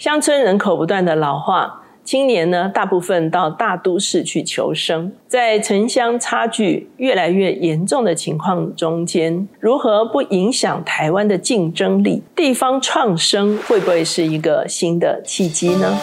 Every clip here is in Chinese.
乡村人口不断的老化，青年呢大部分到大都市去求生，在城乡差距越来越严重的情况中间，如何不影响台湾的竞争力？地方创生会不会是一个新的契机呢？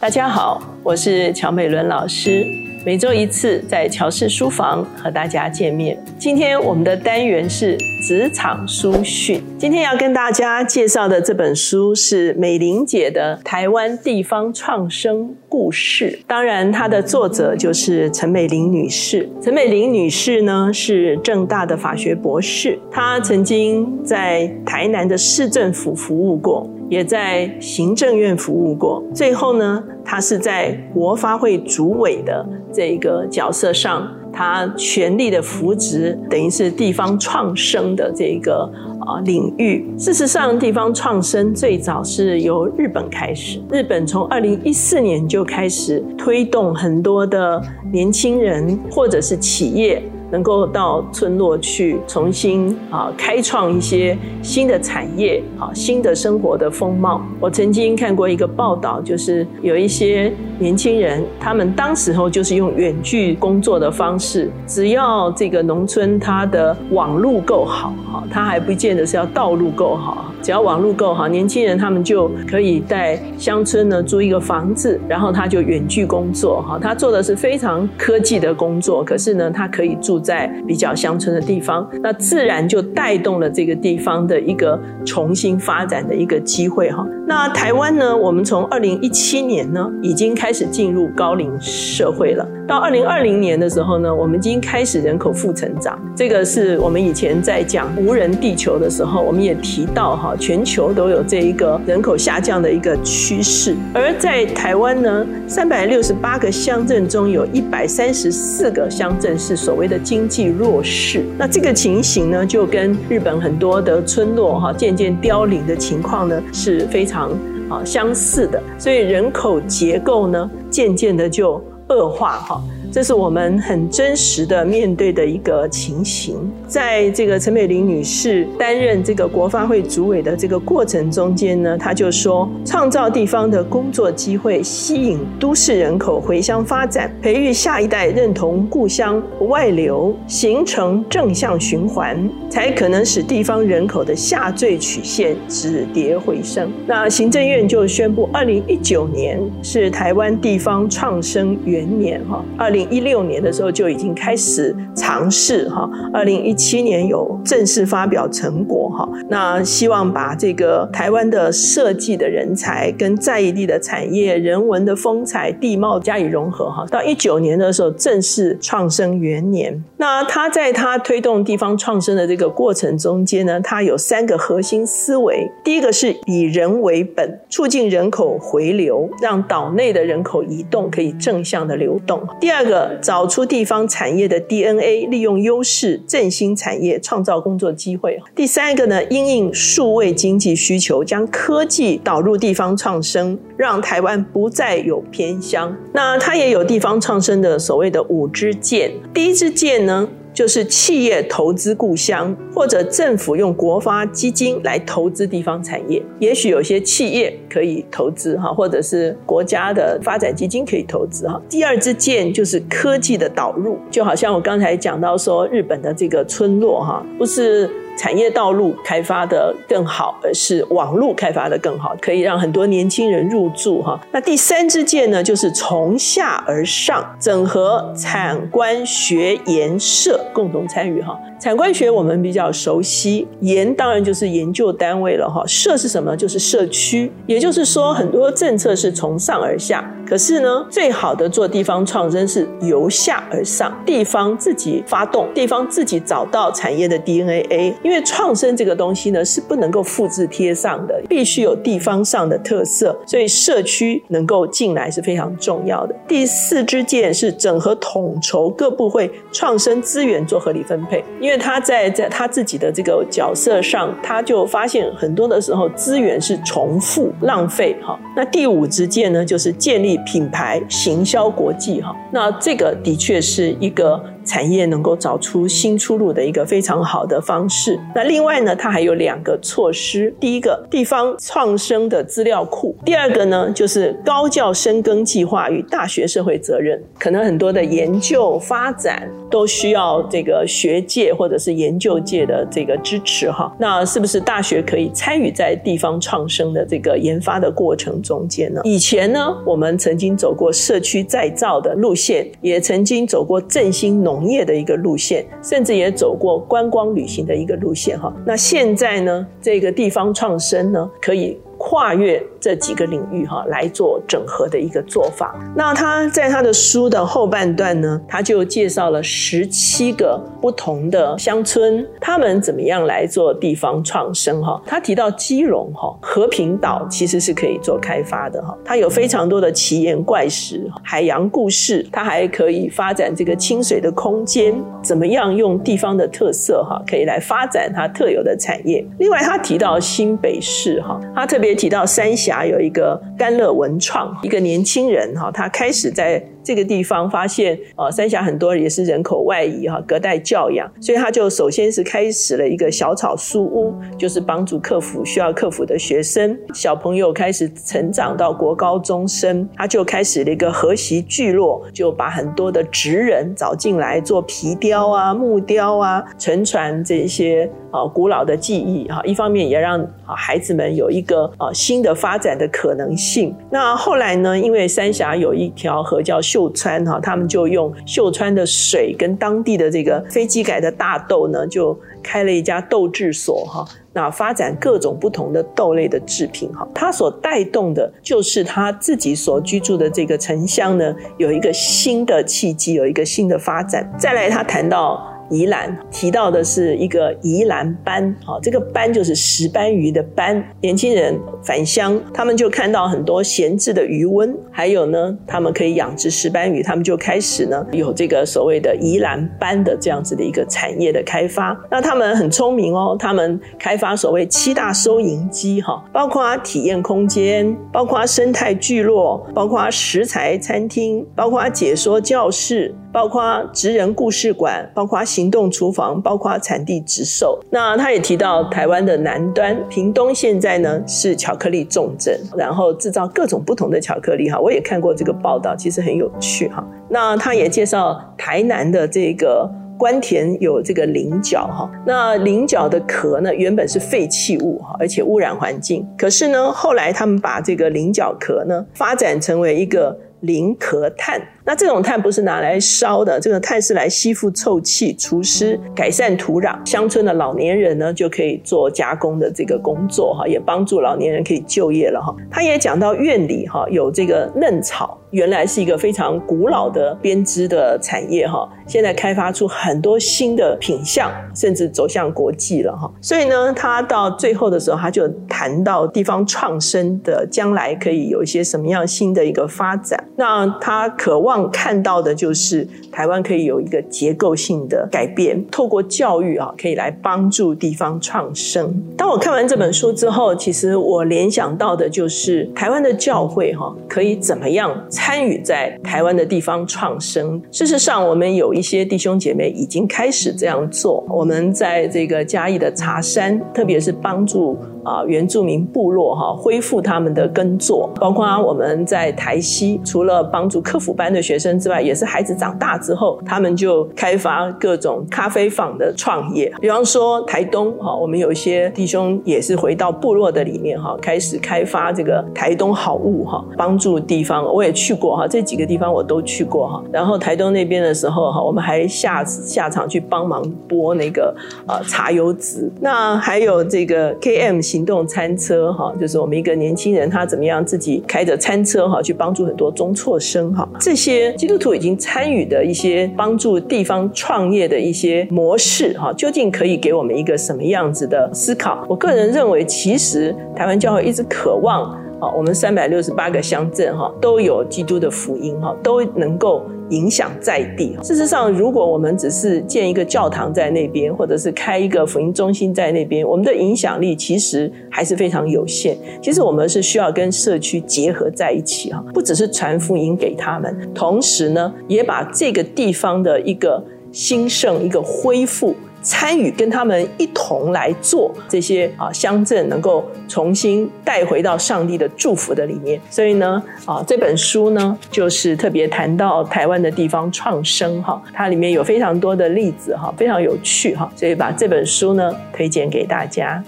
大家好，我是乔美伦老师。每周一次在乔氏书房和大家见面。今天我们的单元是职场书讯。今天要跟大家介绍的这本书是美玲姐的《台湾地方创生故事》。当然，它的作者就是陈美玲女士。陈美玲女士呢是正大的法学博士，她曾经在台南的市政府服务过。也在行政院服务过，最后呢，他是在国发会主委的这个角色上，他全力的扶植，等于是地方创生的这个啊领域。事实上，地方创生最早是由日本开始，日本从二零一四年就开始推动很多的年轻人或者是企业。能够到村落去重新啊开创一些新的产业，啊新的生活的风貌。我曾经看过一个报道，就是有一些年轻人，他们当时候就是用远距工作的方式，只要这个农村它的网路够好，哈，它还不见得是要道路够好，只要网路够好，年轻人他们就可以在乡村呢租一个房子，然后他就远距工作，哈，他做的是非常科技的工作，可是呢，他可以住。在比较乡村的地方，那自然就带动了这个地方的一个重新发展的一个机会哈。那台湾呢，我们从二零一七年呢，已经开始进入高龄社会了。到二零二零年的时候呢，我们已经开始人口负成长。这个是我们以前在讲无人地球的时候，我们也提到哈，全球都有这一个人口下降的一个趋势。而在台湾呢，三百六十八个乡镇中有一百三十四个乡镇是所谓的经济弱势。那这个情形呢，就跟日本很多的村落哈渐渐凋零的情况呢是非常啊相似的。所以人口结构呢，渐渐的就。恶化哈，这是我们很真实的面对的一个情形。在这个陈美玲女士担任这个国发会主委的这个过程中间呢，她就说，创造地方的工作机会，吸引都市人口回乡发展，培育下一代认同故乡外流，形成正向循环，才可能使地方人口的下坠曲线止跌回升。那行政院就宣布，二零一九年是台湾地方创生元年哈，二零一六年的时候就已经开始尝试哈，二零一。七年有正式发表成果哈，那希望把这个台湾的设计的人才跟在地的产业、人文的风采、地貌加以融合哈。到一九年的时候，正式创生元年。那他在他推动地方创生的这个过程中间呢，他有三个核心思维。第一个是以人为本，促进人口回流，让岛内的人口移动可以正向的流动。第二个，个找出地方产业的 DNA，利用优势振兴。产业创造工作机会。第三个呢，因应数位经济需求，将科技导入地方创生，让台湾不再有偏乡。那它也有地方创生的所谓的五支箭。第一支箭呢？就是企业投资故乡，或者政府用国发基金来投资地方产业。也许有些企业可以投资哈，或者是国家的发展基金可以投资哈。第二支箭就是科技的导入，就好像我刚才讲到说，日本的这个村落哈，不是。产业道路开发的更好，而是网络开发的更好，可以让很多年轻人入住哈。那第三支箭呢，就是从下而上，整合产官学研社共同参与哈。产官学我们比较熟悉，研当然就是研究单位了哈。社是什么？就是社区，也就是说很多政策是从上而下。可是呢，最好的做地方创生是由下而上，地方自己发动，地方自己找到产业的 DNA。因为创生这个东西呢，是不能够复制贴上的，必须有地方上的特色，所以社区能够进来是非常重要的。第四支箭是整合统筹各部会创生资源做合理分配，因因为他在在他自己的这个角色上，他就发现很多的时候资源是重复浪费哈。那第五支箭呢，就是建立。品牌行销国际哈，那这个的确是一个。产业能够找出新出路的一个非常好的方式。那另外呢，它还有两个措施：第一个，地方创生的资料库；第二个呢，就是高教深耕计划与大学社会责任。可能很多的研究发展都需要这个学界或者是研究界的这个支持哈。那是不是大学可以参与在地方创生的这个研发的过程中间呢？以前呢，我们曾经走过社区再造的路线，也曾经走过振兴农业的一个路线，甚至也走过观光旅行的一个路线哈。那现在呢，这个地方创生呢，可以。跨越这几个领域哈来做整合的一个做法。那他在他的书的后半段呢，他就介绍了十七个不同的乡村，他们怎么样来做地方创生哈。他提到基隆哈和平岛其实是可以做开发的哈，它有非常多的奇岩怪石、海洋故事，它还可以发展这个清水的空间，怎么样用地方的特色哈可以来发展它特有的产业。另外他提到新北市哈，他特别。提到三峡有一个甘乐文创，一个年轻人哈，他开始在。这个地方发现，呃，三峡很多也是人口外移哈，隔代教养，所以他就首先是开始了一个小草书屋，就是帮助克服需要克服的学生小朋友开始成长到国高中生，他就开始了一个和习聚落，就把很多的职人找进来做皮雕啊、木雕啊，承传这些啊古老的技艺哈。一方面也让啊孩子们有一个啊新的发展的可能性。那后来呢，因为三峡有一条河叫。秀川哈，他们就用秀川的水跟当地的这个飞机改的大豆呢，就开了一家豆制所哈。那发展各种不同的豆类的制品哈，它所带动的就是他自己所居住的这个城乡呢，有一个新的契机，有一个新的发展。再来，他谈到。宜兰提到的是一个宜兰班，好，这个班就是石斑鱼的斑。年轻人返乡，他们就看到很多闲置的鱼温，还有呢，他们可以养殖石斑鱼，他们就开始呢有这个所谓的宜兰班的这样子的一个产业的开发。那他们很聪明哦，他们开发所谓七大收银机，哈，包括体验空间，包括生态聚落，包括食材餐厅，包括解说教室。包括职人故事馆，包括行动厨房，包括产地直售。那他也提到台湾的南端，屏东现在呢是巧克力重镇，然后制造各种不同的巧克力哈。我也看过这个报道，其实很有趣哈。那他也介绍台南的这个关田有这个菱角哈。那菱角的壳呢原本是废弃物哈，而且污染环境。可是呢后来他们把这个菱角壳呢发展成为一个菱壳炭。那这种碳不是拿来烧的，这个碳是来吸附臭气、除湿、改善土壤。乡村的老年人呢，就可以做加工的这个工作哈，也帮助老年人可以就业了哈。他也讲到院里哈有这个嫩草，原来是一个非常古老的编织的产业哈，现在开发出很多新的品相，甚至走向国际了哈。所以呢，他到最后的时候，他就谈到地方创生的将来可以有一些什么样新的一个发展。那他渴望。望看到的就是台湾可以有一个结构性的改变，透过教育啊，可以来帮助地方创生。当我看完这本书之后，其实我联想到的就是台湾的教会哈，可以怎么样参与在台湾的地方创生？事实上，我们有一些弟兄姐妹已经开始这样做。我们在这个嘉义的茶山，特别是帮助。啊，原住民部落哈恢复他们的耕作，包括我们在台西，除了帮助客服班的学生之外，也是孩子长大之后，他们就开发各种咖啡坊的创业。比方说台东哈，我们有一些弟兄也是回到部落的里面哈，开始开发这个台东好物哈，帮助地方。我也去过哈，这几个地方我都去过哈。然后台东那边的时候哈，我们还下下场去帮忙播那个呃茶油籽。那还有这个 KM。行动餐车哈，就是我们一个年轻人，他怎么样自己开着餐车哈，去帮助很多中辍生哈。这些基督徒已经参与的一些帮助地方创业的一些模式哈，究竟可以给我们一个什么样子的思考？我个人认为，其实台湾教会一直渴望啊，我们三百六十八个乡镇哈，都有基督的福音哈，都能够。影响在地。事实上，如果我们只是建一个教堂在那边，或者是开一个福音中心在那边，我们的影响力其实还是非常有限。其实我们是需要跟社区结合在一起哈，不只是传福音给他们，同时呢，也把这个地方的一个兴盛、一个恢复。参与跟他们一同来做这些啊乡镇，能够重新带回到上帝的祝福的里面。所以呢，啊这本书呢，就是特别谈到台湾的地方创生哈，它里面有非常多的例子哈，非常有趣哈，所以把这本书呢推荐给大家。